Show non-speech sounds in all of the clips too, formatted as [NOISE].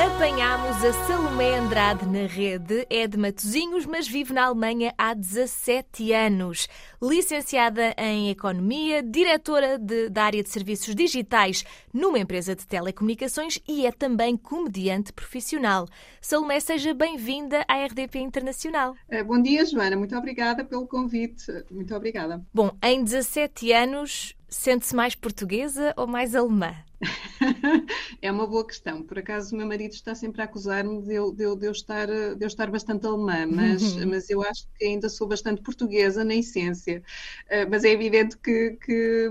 Apanhámos a Salomé Andrade na rede, é de Matozinhos, mas vive na Alemanha há 17 anos. Licenciada em Economia, diretora de, da área de serviços digitais numa empresa de telecomunicações e é também comediante profissional. Salomé, seja bem-vinda à RDP Internacional. Eh, bom dia, Joana. Muito obrigada pelo convite. Muito obrigada. Bom, em 17 anos, sente-se mais portuguesa ou mais alemã? [LAUGHS] é uma boa questão. Por acaso, o meu marido está sempre a acusar-me de, eu, de, eu, de, eu estar, de eu estar bastante alemã, mas, uhum. mas eu acho que ainda sou bastante portuguesa na essência. Uh, mas é evidente que, que,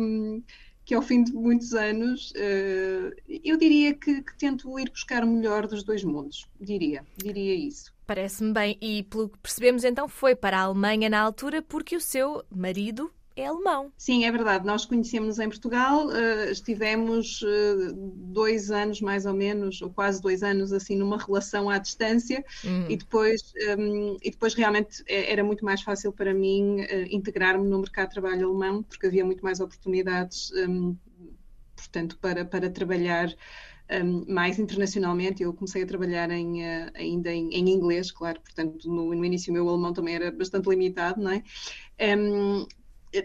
que, ao fim de muitos anos, uh, eu diria que, que tento ir buscar o melhor dos dois mundos. Diria, diria isso. Parece-me bem. E pelo que percebemos, então, foi para a Alemanha na altura porque o seu marido é alemão. Sim, é verdade. Nós conhecemos em Portugal, uh, estivemos uh, dois anos mais ou menos, ou quase dois anos, assim, numa relação à distância uhum. e, depois, um, e depois realmente eh, era muito mais fácil para mim uh, integrar-me no mercado de trabalho alemão, porque havia muito mais oportunidades, um, portanto, para, para trabalhar. Um, mais internacionalmente. Eu comecei a trabalhar em, uh, ainda em, em, inglês, claro, portanto, no, no, início o meu alemão também era bastante limitado, não é? Um,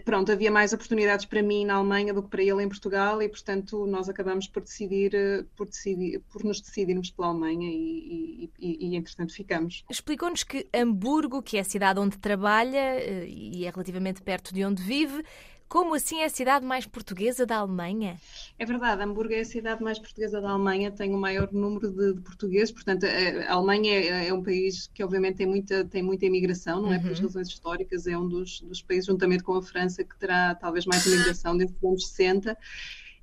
pronto, havia mais oportunidades para mim na Alemanha do que para ele em Portugal e, portanto, nós acabamos por decidir, eh, por, decidir, por nos decidirmos pela Alemanha e, e, e entretanto, ficamos. Explicou-nos que Hamburgo, que é a cidade onde trabalha eh, e é relativamente perto de onde vive, como assim é a cidade mais portuguesa da Alemanha? É verdade, Hamburgo é a cidade mais portuguesa da Alemanha, tem o maior número de, de portugueses, portanto, a, Alemanha é, é, um país que obviamente tem muita, tem muita imigração, não é? Uhum. Por razões históricas, é um dos, dos países, juntamente com a França, que terá talvez mais imigração desde os anos 60.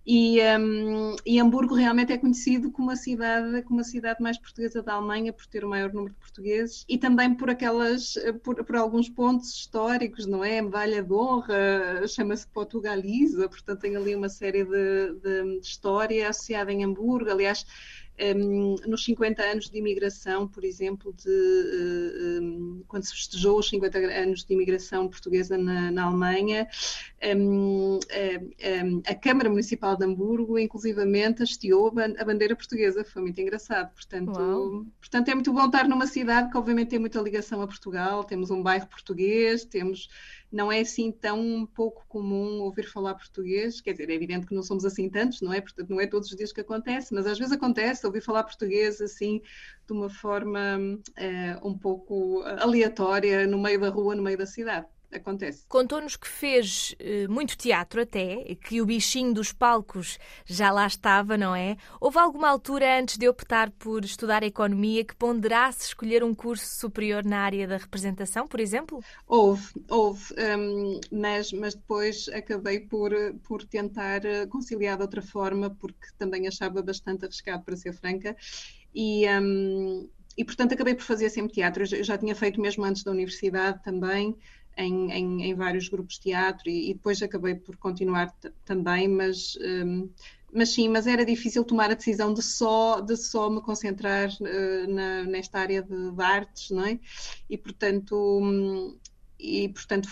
E, um, e, Hamburgo realmente é conhecido como a cidade como a cidade mais portuguesa da Alemanha por ter o maior número de portugueses e também por aquelas por, por alguns pontos históricos, não é? A medalha de honra chama-se Portugaliza, portanto tem ali uma série de, de, de história associada em Hamburgo. Aliás, um, nos 50 anos de imigração, por exemplo, de, um, eh, quando se festejou os 50 anos de imigração portuguesa na, na Alemanha, um, a Câmara Municipal de Hamburgo, inclusivamente, hasteou a bandeira portuguesa. Foi muito engraçado. Portanto, portanto, é muito bom estar numa cidade que, obviamente, tem muita ligação a Portugal. Temos um bairro português, temos não é assim tão pouco comum ouvir falar português, quer dizer, é evidente que não somos assim tantos, não é? Portanto, não é todos os dias que acontece, mas às vezes acontece ouvir falar português assim, de uma forma uh, um pouco aleatória, no meio da rua, no meio da cidade acontece. Contou-nos que fez uh, muito teatro até, que o bichinho dos palcos já lá estava, não é? Houve alguma altura antes de optar por estudar economia que ponderasse escolher um curso superior na área da representação, por exemplo? Houve, houve, um, mas, mas depois acabei por, por tentar eh, conciliar de outra forma, porque também achava bastante arriscado, para ser franca, e. Um, e portanto acabei por fazer sempre teatro. Eu já tinha feito mesmo antes da universidade também, em, em, em vários grupos de teatro e, e depois acabei por continuar também, mas, um, mas sim, mas era difícil tomar a decisão de só, de só me concentrar uh, na, nesta área de, de, artes, não é? E portanto. Um, e portanto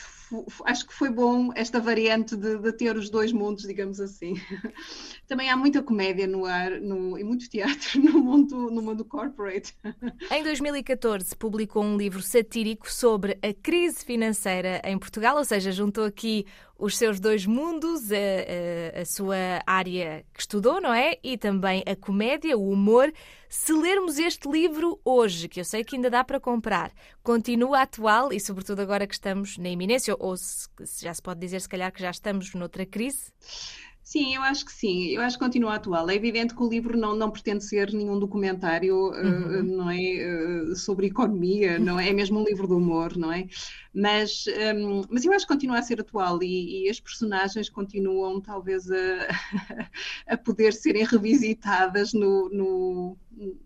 acho que foi bom esta variante de, de, ter os dois mundos, digamos assim. [LAUGHS] Também há muita comédia no ar no, e muito teatro [LAUGHS] no mundo, no mundo corporate. [LAUGHS] Em 2014 publicou um livro satírico sobre a crise financeira em Portugal, ou seja, juntou aqui os seus dois mundos, a, a, a, sua área que estudou, não é? E também a comédia, o humor. Se lermos este livro hoje, que eu sei que ainda dá para comprar, continua atual e, sobretudo, agora que estamos na iminência, ou se, já se pode dizer, se calhar, que já estamos noutra crise? Sim, eu acho que sim. Eu acho que continua atual. É evidente que o livro não, não pretende ser nenhum documentário, uhum. uh, não é, uh, sobre economia, não é? é mesmo um livro de humor, não é? Mas, um, mas eu acho que continua a ser atual e, e as personagens continuam talvez a, [LAUGHS] a poder serem revisitadas no, no,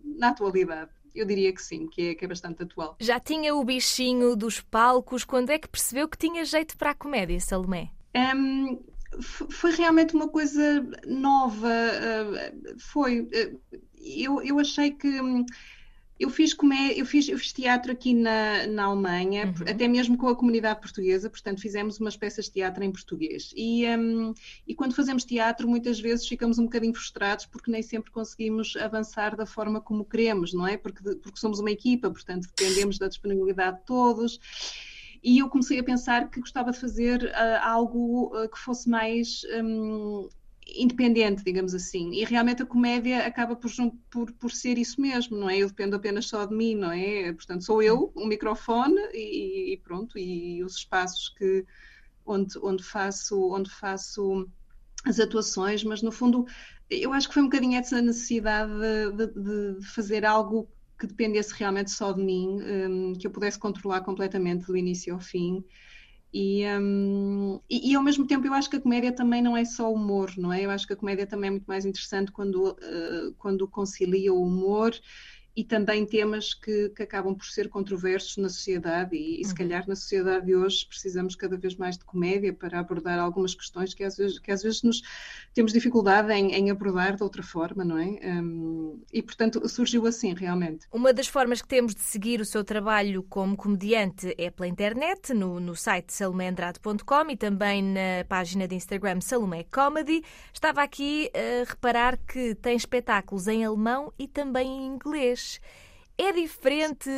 na atualidade. Eu diria que sim, que é, que é bastante atual. Já tinha o bichinho dos palcos, quando é que percebeu que tinha jeito para a comédia, Salomé? Um, foi realmente uma coisa nova. Eh, foi. Eh, eu, eu achei que. Eu fiz, comé eu fiz, eu fiz teatro aqui na, na Alemanha, uhum. até mesmo com a comunidade portuguesa, portanto fizemos umas peças de teatro em português. E, um, e quando fazemos teatro, muitas vezes ficamos um bocadinho frustrados porque nem sempre conseguimos avançar da forma como queremos, não é? Porque, porque somos uma equipa, portanto dependemos da disponibilidade de todos. E eu comecei a pensar que gostava de fazer uh, algo uh, que fosse mais. Um, independente, digamos assim. E realmente a comédia acaba por, por, por ser isso mesmo, não é? Eu dependo apenas só de mim, não é? Portanto, sou eu, um microfone e, e pronto, e os espaços que onde, onde faço onde faço as atuações, mas no fundo eu acho que foi um bocadinho essa necessidade de, de, de fazer algo que dependesse realmente só de mim, um, que eu pudesse controlar completamente do início ao fim. E, um, e, e, ao mesmo tempo eu acho que a comédia também não é só humor, não é? Eu acho que a comédia também é muito mais interessante quando, uh, quando concilia o humor e também temas que, que, acabam por ser controversos na sociedade e, e, se uhum. calhar na sociedade de hoje precisamos cada vez mais de comédia para abordar algumas questões que às vezes, que às vezes nos temos dificuldade em, em abordar de outra forma, não é? Um, e portanto surgiu assim realmente. Uma das formas que temos de seguir o seu trabalho como comediante é pela internet, no, no site salomeandrade.com e também na página de Instagram Salomé Comedy. Estava aqui a reparar que tem espetáculos em alemão e também em inglês. É diferente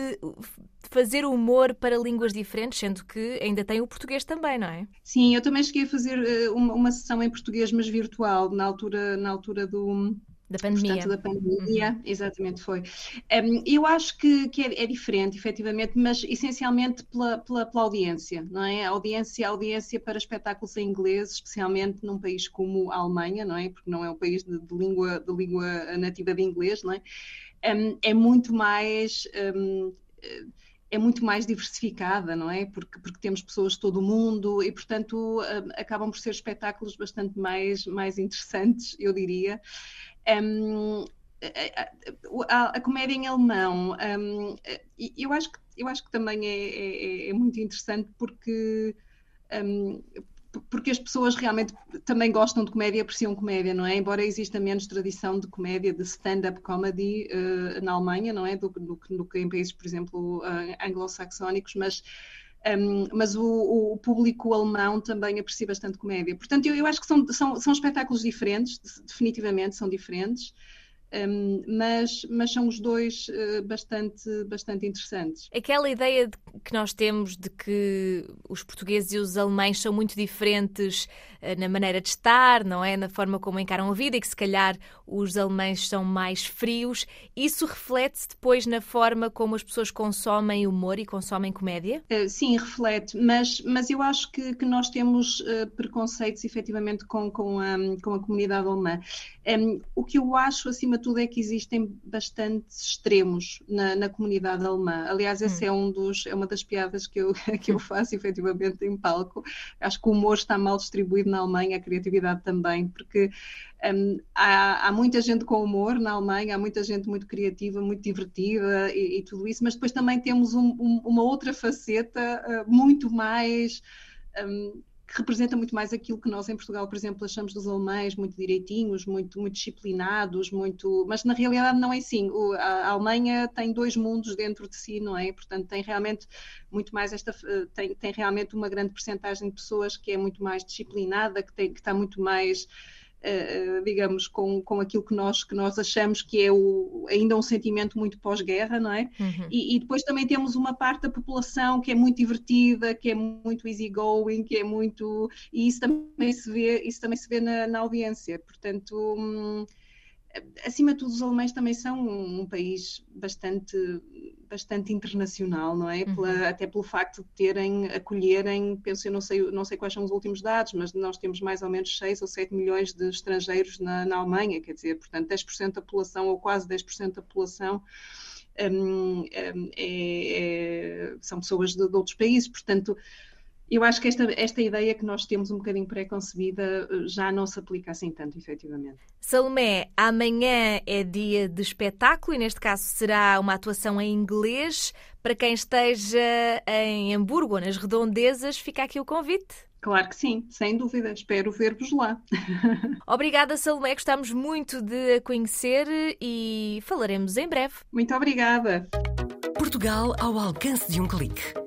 fazer humor para línguas diferentes, sendo que ainda tem o português também, não é? Sim, eu também cheguei a fazer eh, uma, uma sessão em português, mas virtual, na altura, na altura do, da pandemia. Portanto, da pandemia, uhum. exatamente foi. Um, eu acho que, que é, é, diferente, efetivamente, mas essencialmente pela, pela, pela, audiência, não é? A audiência, a audiência para espetáculos em inglês, especialmente num país como a Alemanha, não é? Porque não é um país de, de língua, de língua nativa de inglês, não é? Um, é muito mais. Um, é muito mais diversificada, não é? Porque, porque temos pessoas de todo o mundo e, portanto, um, acabam por ser espetáculos bastante mais, mais interessantes, eu diria. A, a, a, comédia em alemão, eu, acho que, eu acho que também é, é, é muito interessante porque, porque as pessoas realmente também gostam de comédia, apreciam comédia, não é? Embora exista menos tradição de comédia, de stand-up comedy uh, na Alemanha, não é? Do, do, do, que em países, por exemplo, uh, anglo-saxónicos, mas, um, mas o, o, público alemão também aprecia bastante comédia. Portanto, eu, eu acho que são, são, são espetáculos diferentes, definitivamente são diferentes. Um, mas, mas são os dois uh, bastante, bastante interessantes. Aquela ideia de, que nós temos de que os portugueses e os alemães são muito diferentes uh, na maneira de estar, não é? Na forma como encaram a vida e que se calhar os alemães são mais frios, isso reflete-se depois na forma como as pessoas consomem humor e consomem comédia? Uh, sim, reflete, mas, mas eu acho que, que nós temos preconceitos efetivamente com, com, a, com a comunidade alemã. Um, o que eu acho acima de tudo é que existem bastantes extremos na, na comunidade alemã. Aliás, esse hum. é, um dos, é uma das piadas que eu, [LAUGHS] que eu faço efetivamente em palco. Acho que o humor está mal distribuído na Alemanha, a criatividade também, porque um, há, há, muita gente com humor na Alemanha, há muita gente muito criativa, muito divertida e, e tudo isso, mas depois também temos um, um, uma outra faceta uh, muito mais. Um, que representa muito mais aquilo que nós em Portugal, por exemplo, achamos dos alemães muito direitinhos, muito, muito disciplinados, muito. Mas na realidade não é assim. O, a, Alemanha tem dois mundos dentro de si, não é? Portanto, tem realmente muito mais esta. Tem, tem realmente uma grande percentagem de pessoas que é muito mais disciplinada, que, tem, que está muito mais digamos, com, com aquilo que nós, que nós achamos que é o, ainda um sentimento muito pós-guerra, não é? Uhum. E, e, depois também temos uma parte da população que é muito divertida, que é muito easygoing, que é muito. E isso também se vê, isso também se vê na, na audiência. Portanto. Hum, acima de tudo, os alemães também são um, país bastante, bastante internacional, não é? Pela, uhum. Até pelo facto de terem, acolherem, penso, eu não sei, não sei quais são os últimos dados, mas nós temos mais ou menos 6 ou 7 milhões de estrangeiros na, na Alemanha, quer dizer, portanto, 10% da população, ou quase 10% da população, um, um, é, é, são pessoas de, de outros países, portanto Eu acho que esta, esta ideia que nós temos um bocadinho pré-concebida eh, já não se aplica assim tanto, efetivamente. Salomé, amanhã é dia de espetáculo e neste caso será uma atuação em inglês. Para quem esteja em Hamburgo ou nas redondezas, fica aqui o convite. Claro que sim, sem dúvida. Espero ver-vos lá. [LAUGHS] Obrigada, Salomé. Gostamos muito de a conhecer e falaremos em breve. Muito obrigada. Portugal ao alcance de um clique